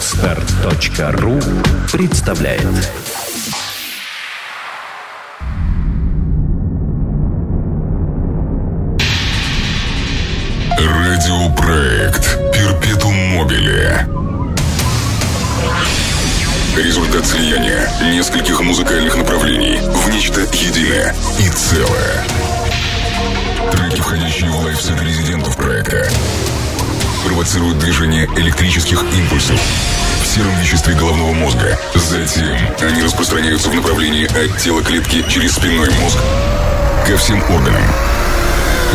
Отстар.ру представляет. Радиопроект Перпетум Мобиле Результат слияния нескольких музыкальных направлений в нечто единое и целое. Треки, входящие в лайфсет резидентов проекта, провоцируют движение электрических импульсов в сером веществе головного мозга. Затем они распространяются в направлении от тела клетки через спинной мозг ко всем органам.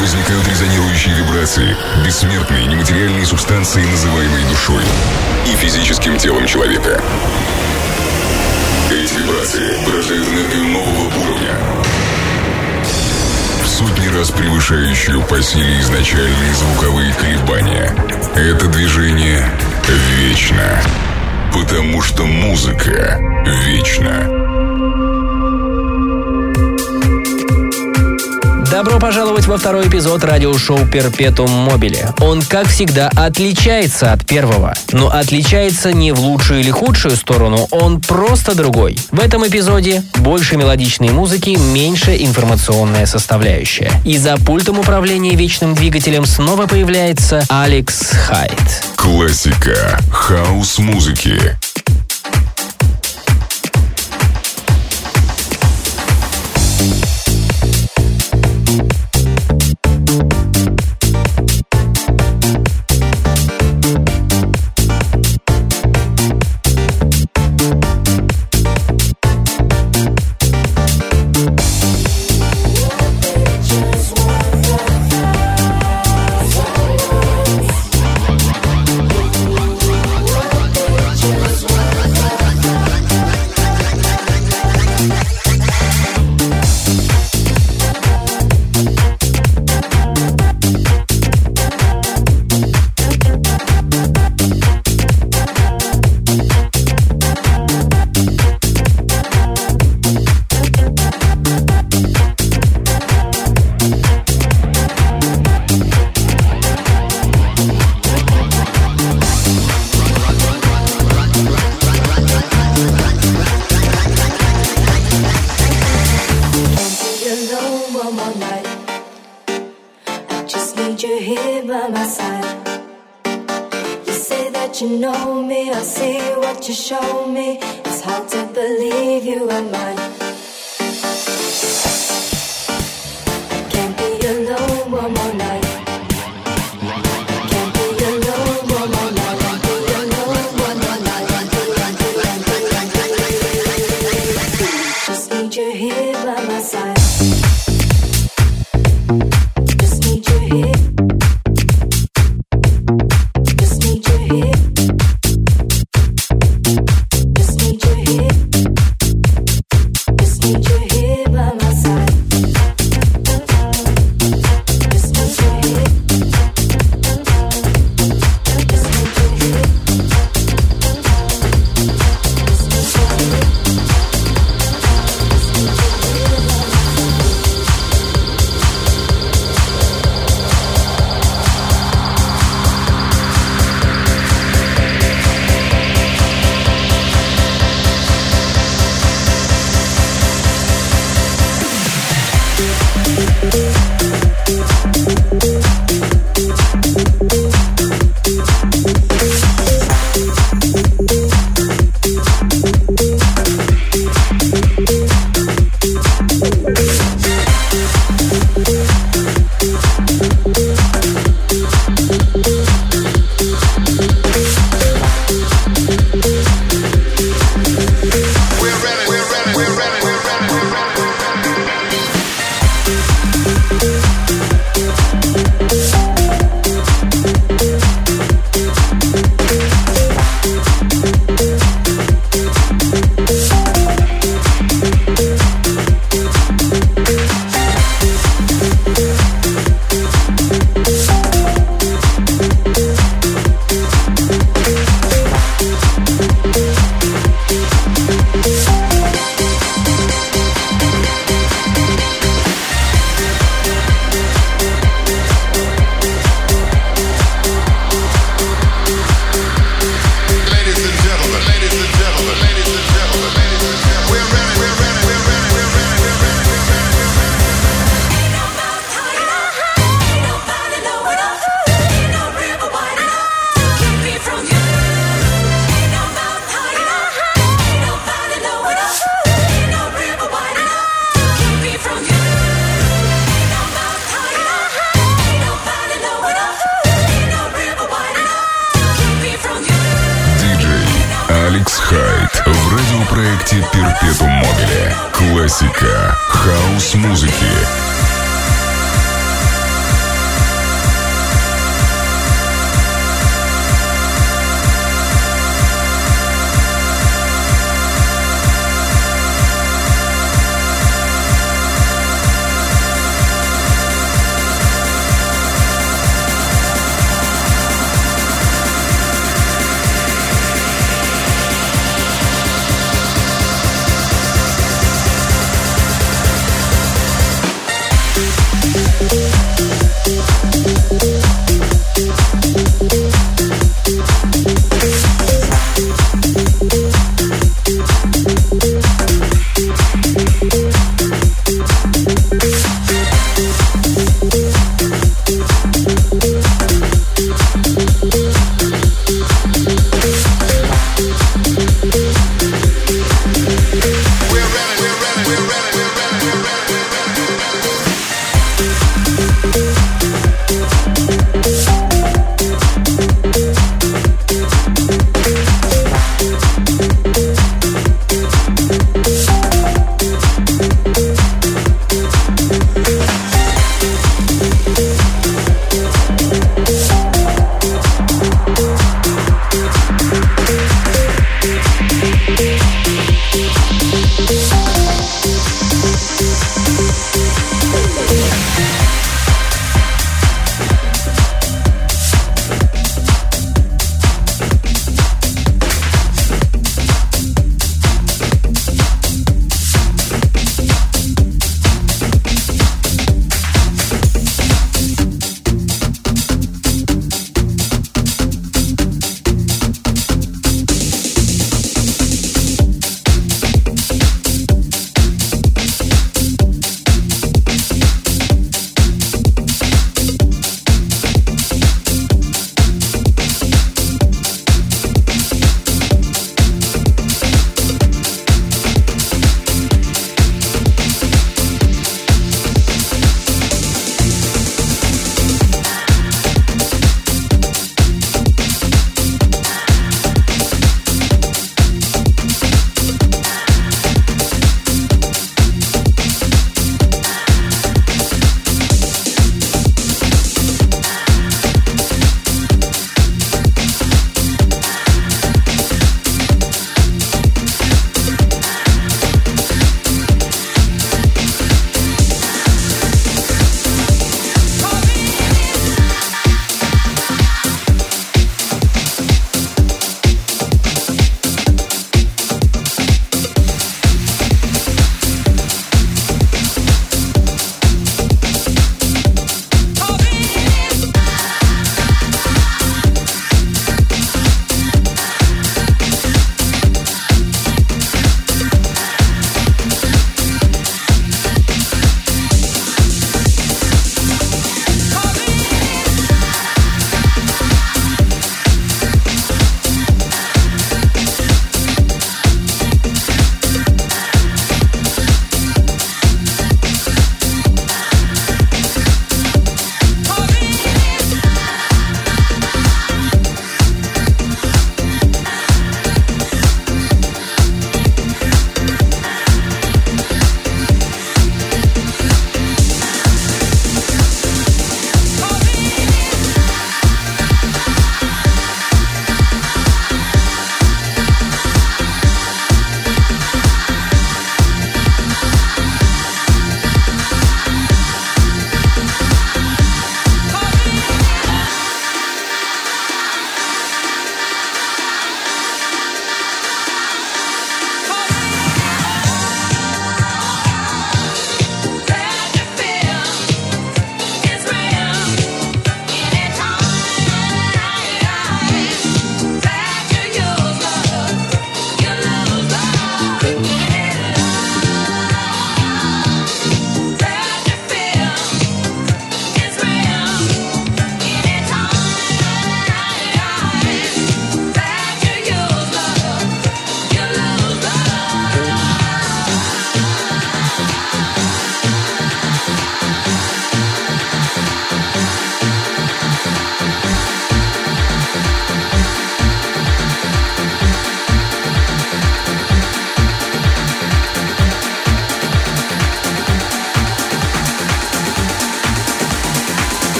Возникают резонирующие вибрации, бессмертные нематериальные субстанции, называемые душой, и физическим телом человека. Эти вибрации порождают энергию нового уровня, сотни раз превышающую по силе изначальные звуковые колебания. Это движение вечно, потому что музыка вечна. Добро пожаловать во второй эпизод радиошоу «Перпетум Мобиле». Он, как всегда, отличается от первого. Но отличается не в лучшую или худшую сторону, он просто другой. В этом эпизоде больше мелодичной музыки, меньше информационная составляющая. И за пультом управления вечным двигателем снова появляется Алекс Хайт. Классика хаос-музыки.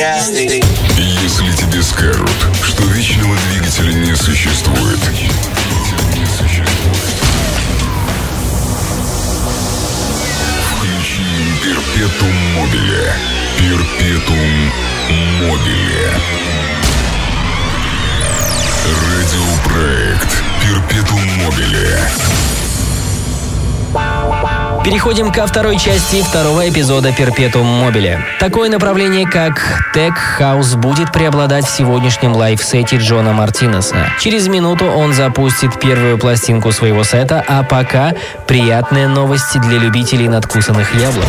Yeah. Переходим ко второй части второго эпизода Perpetuum Mobile. Такое направление, как Tech House, будет преобладать в сегодняшнем лайфсете Джона Мартинеса. Через минуту он запустит первую пластинку своего сета, а пока приятные новости для любителей надкусанных яблок.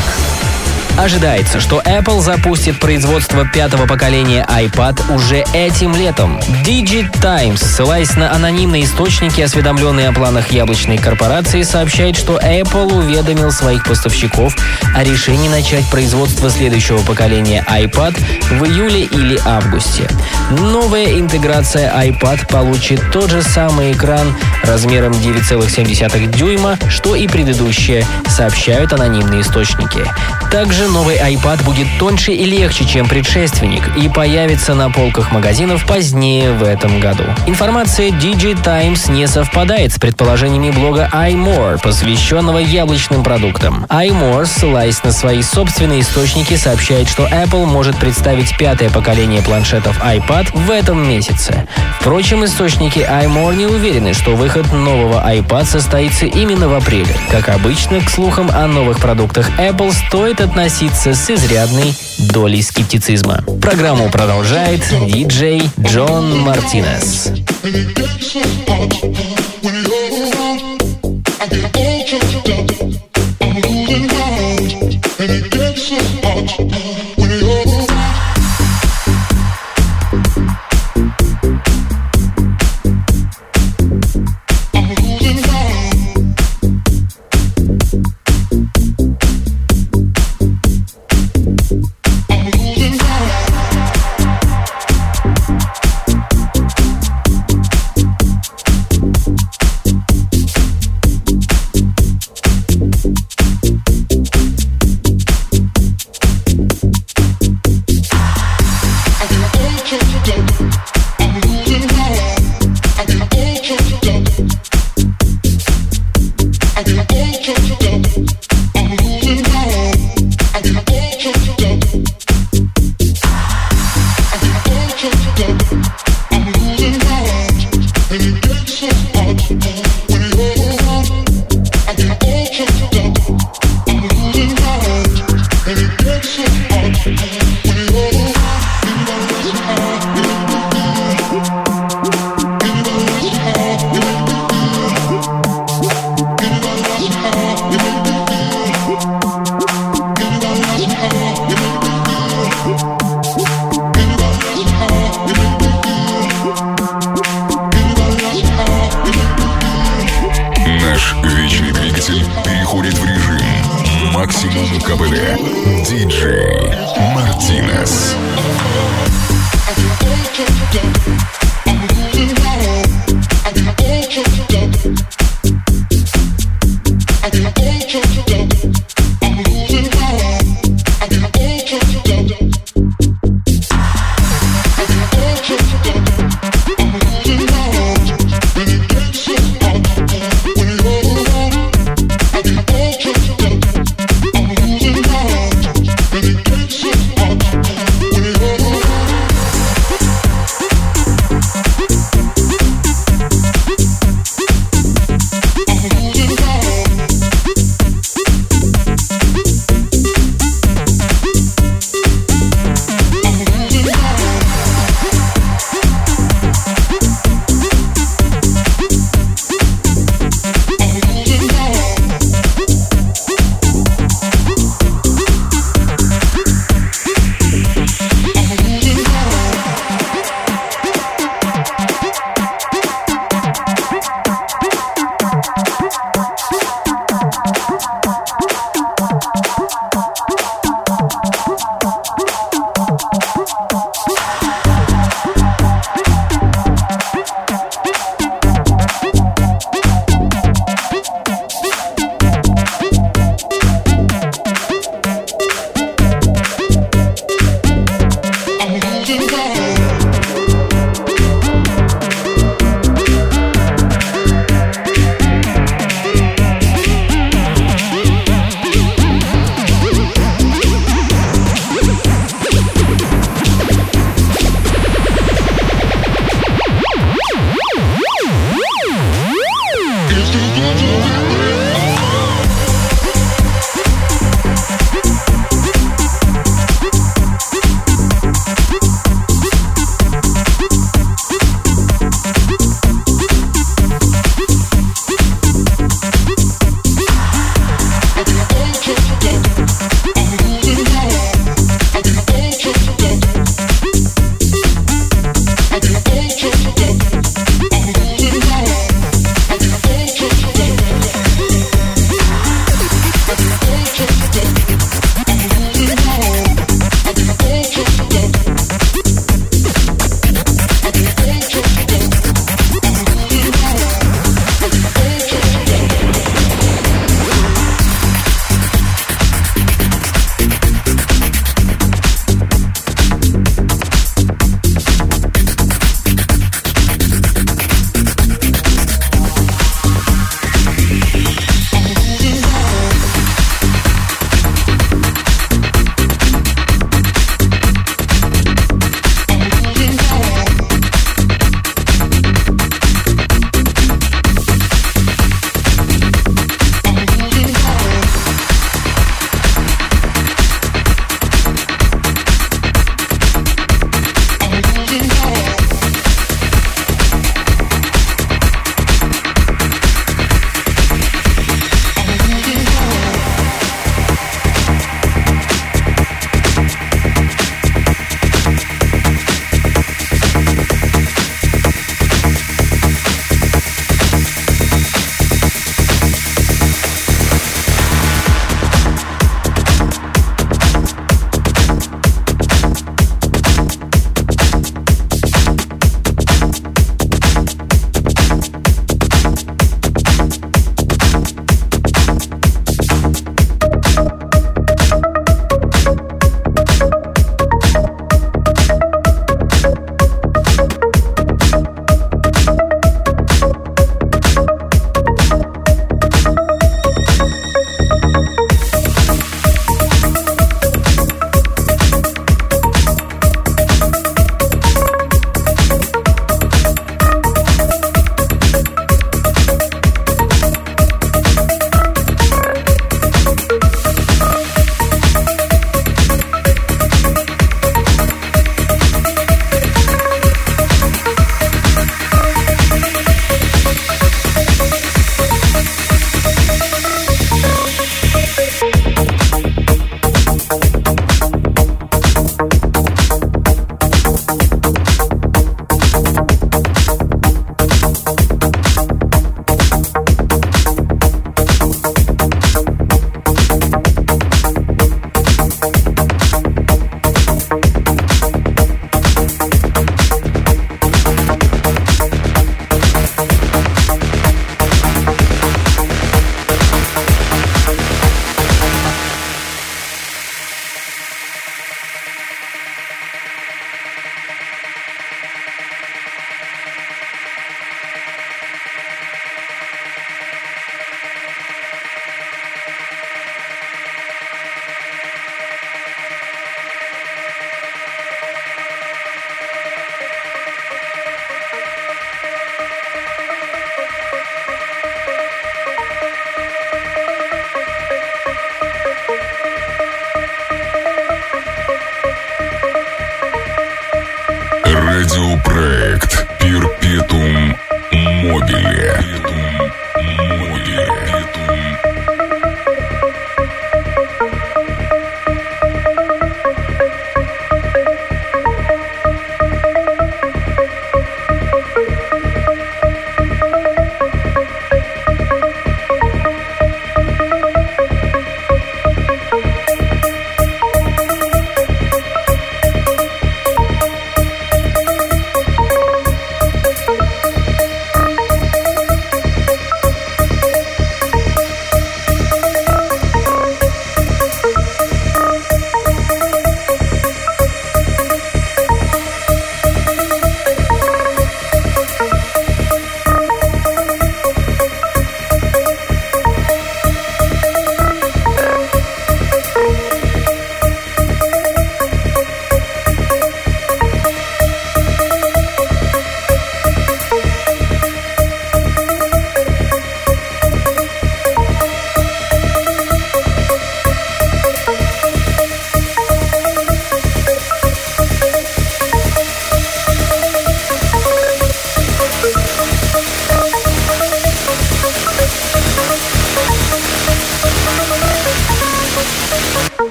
Ожидается, что Apple запустит производство пятого поколения iPad уже этим летом. DigiTimes, ссылаясь на анонимные источники, осведомленные о планах яблочной корпорации, сообщает, что Apple уведомил своих поставщиков о решении начать производство следующего поколения iPad в июле или августе. Новая интеграция iPad получит тот же самый экран размером 9,7 дюйма, что и предыдущие, сообщают анонимные источники. Также новый iPad будет тоньше и легче, чем предшественник, и появится на полках магазинов позднее в этом году. Информация DigiTimes не совпадает с предположениями блога iMore, посвященного яблочным продуктам. iMore, ссылаясь на свои собственные источники, сообщает, что Apple может представить пятое поколение планшетов iPad в этом месяце. Впрочем, источники iMore не уверены, что выход нового iPad состоится именно в апреле. Как обычно, к слухам о новых продуктах Apple стоит относиться с изрядной долей скептицизма. Программу продолжает диджей Джон Мартинес. Наш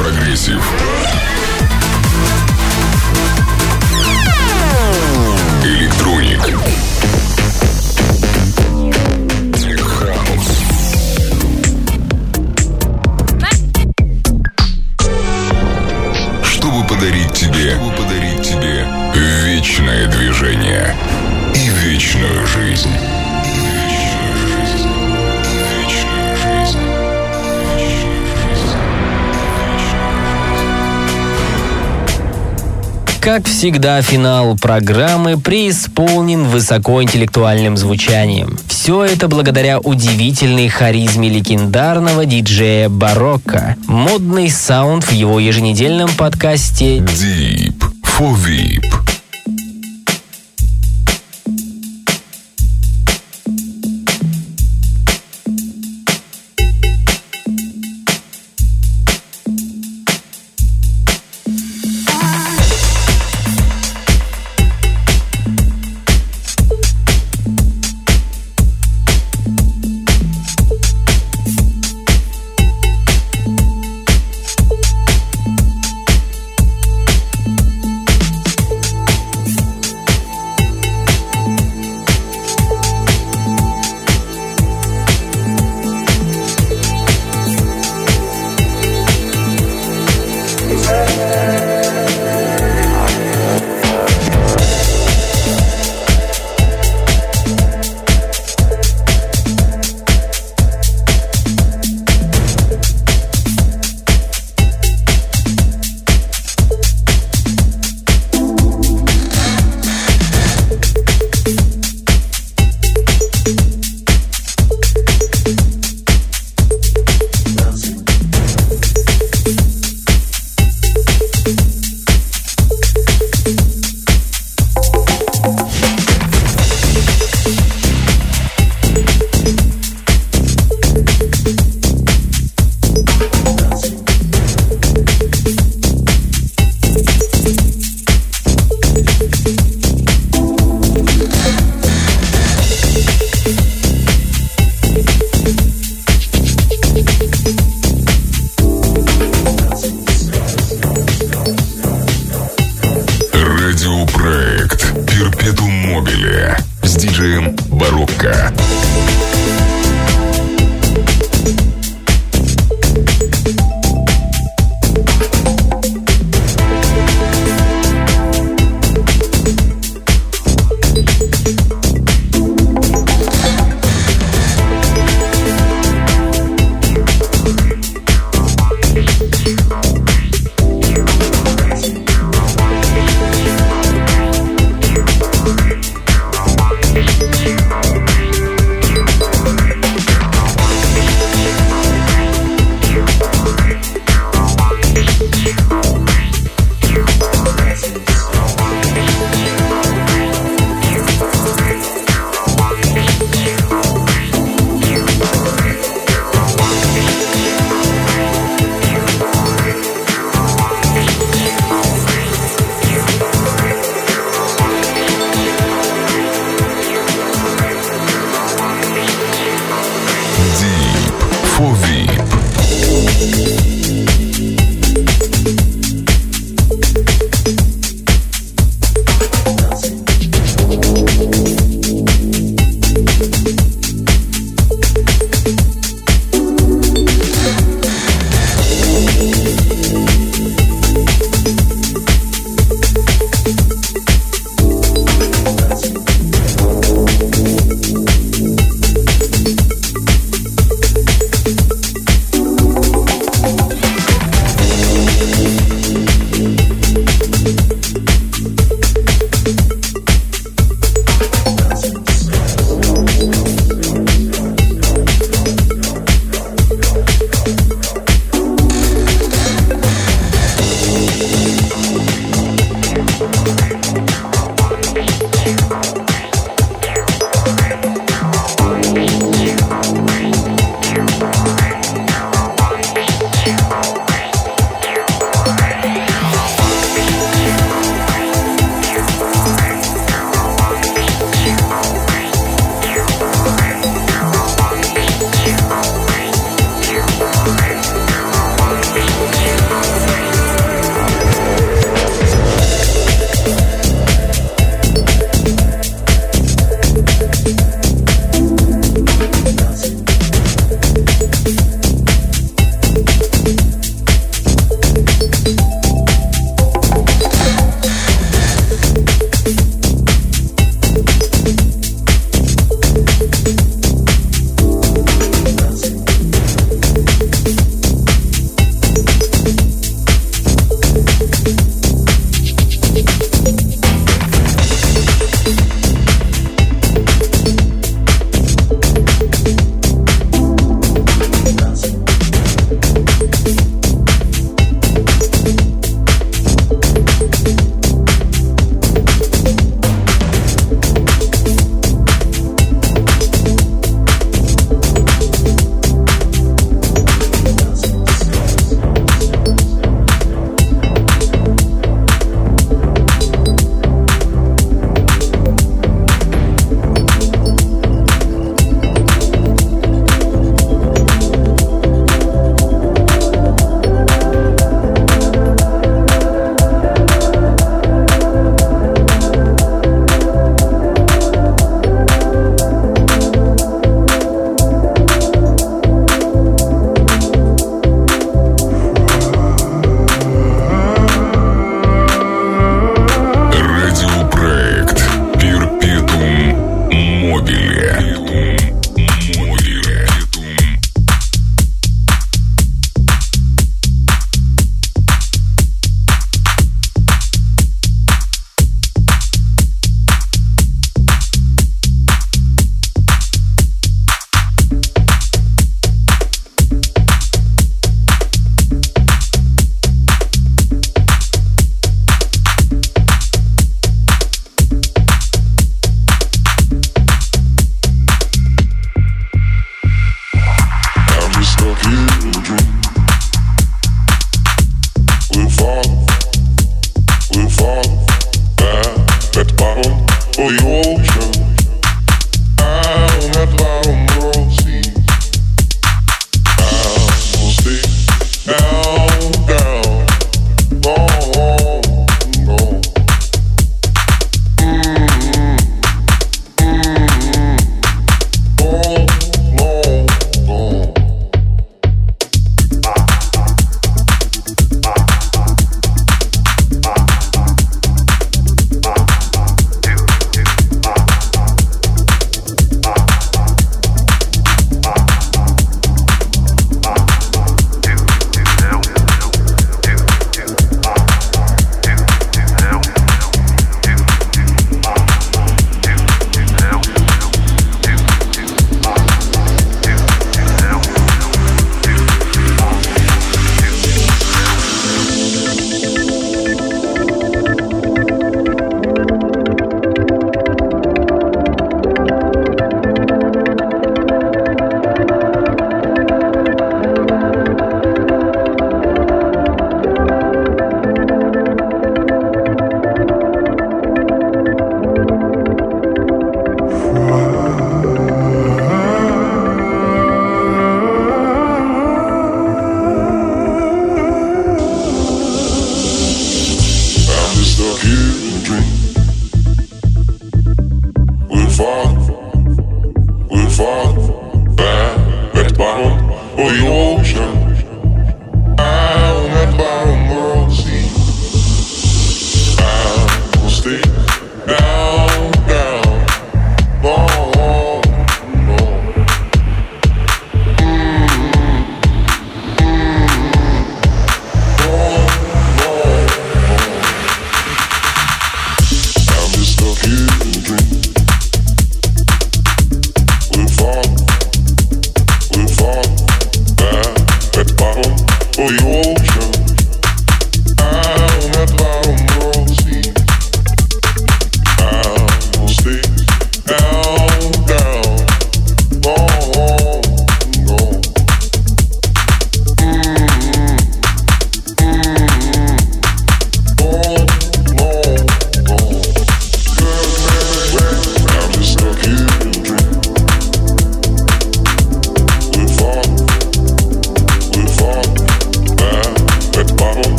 прогрессив. Как всегда, финал программы преисполнен высокоинтеллектуальным звучанием. Все это благодаря удивительной харизме легендарного диджея Барокко. Модный саунд в его еженедельном подкасте Deep for VIP.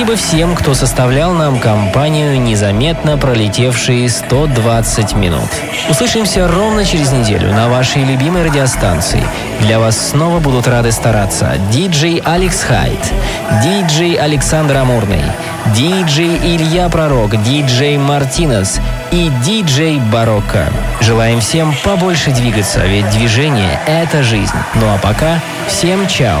Спасибо всем, кто составлял нам компанию, незаметно пролетевшие 120 минут. Услышимся ровно через неделю на вашей любимой радиостанции. Для вас снова будут рады стараться диджей Алекс Хайт, диджей Александр Амурный, диджей Илья Пророк, диджей Мартинес и диджей Барокко. Желаем всем побольше двигаться, ведь движение — это жизнь. Ну а пока всем чао!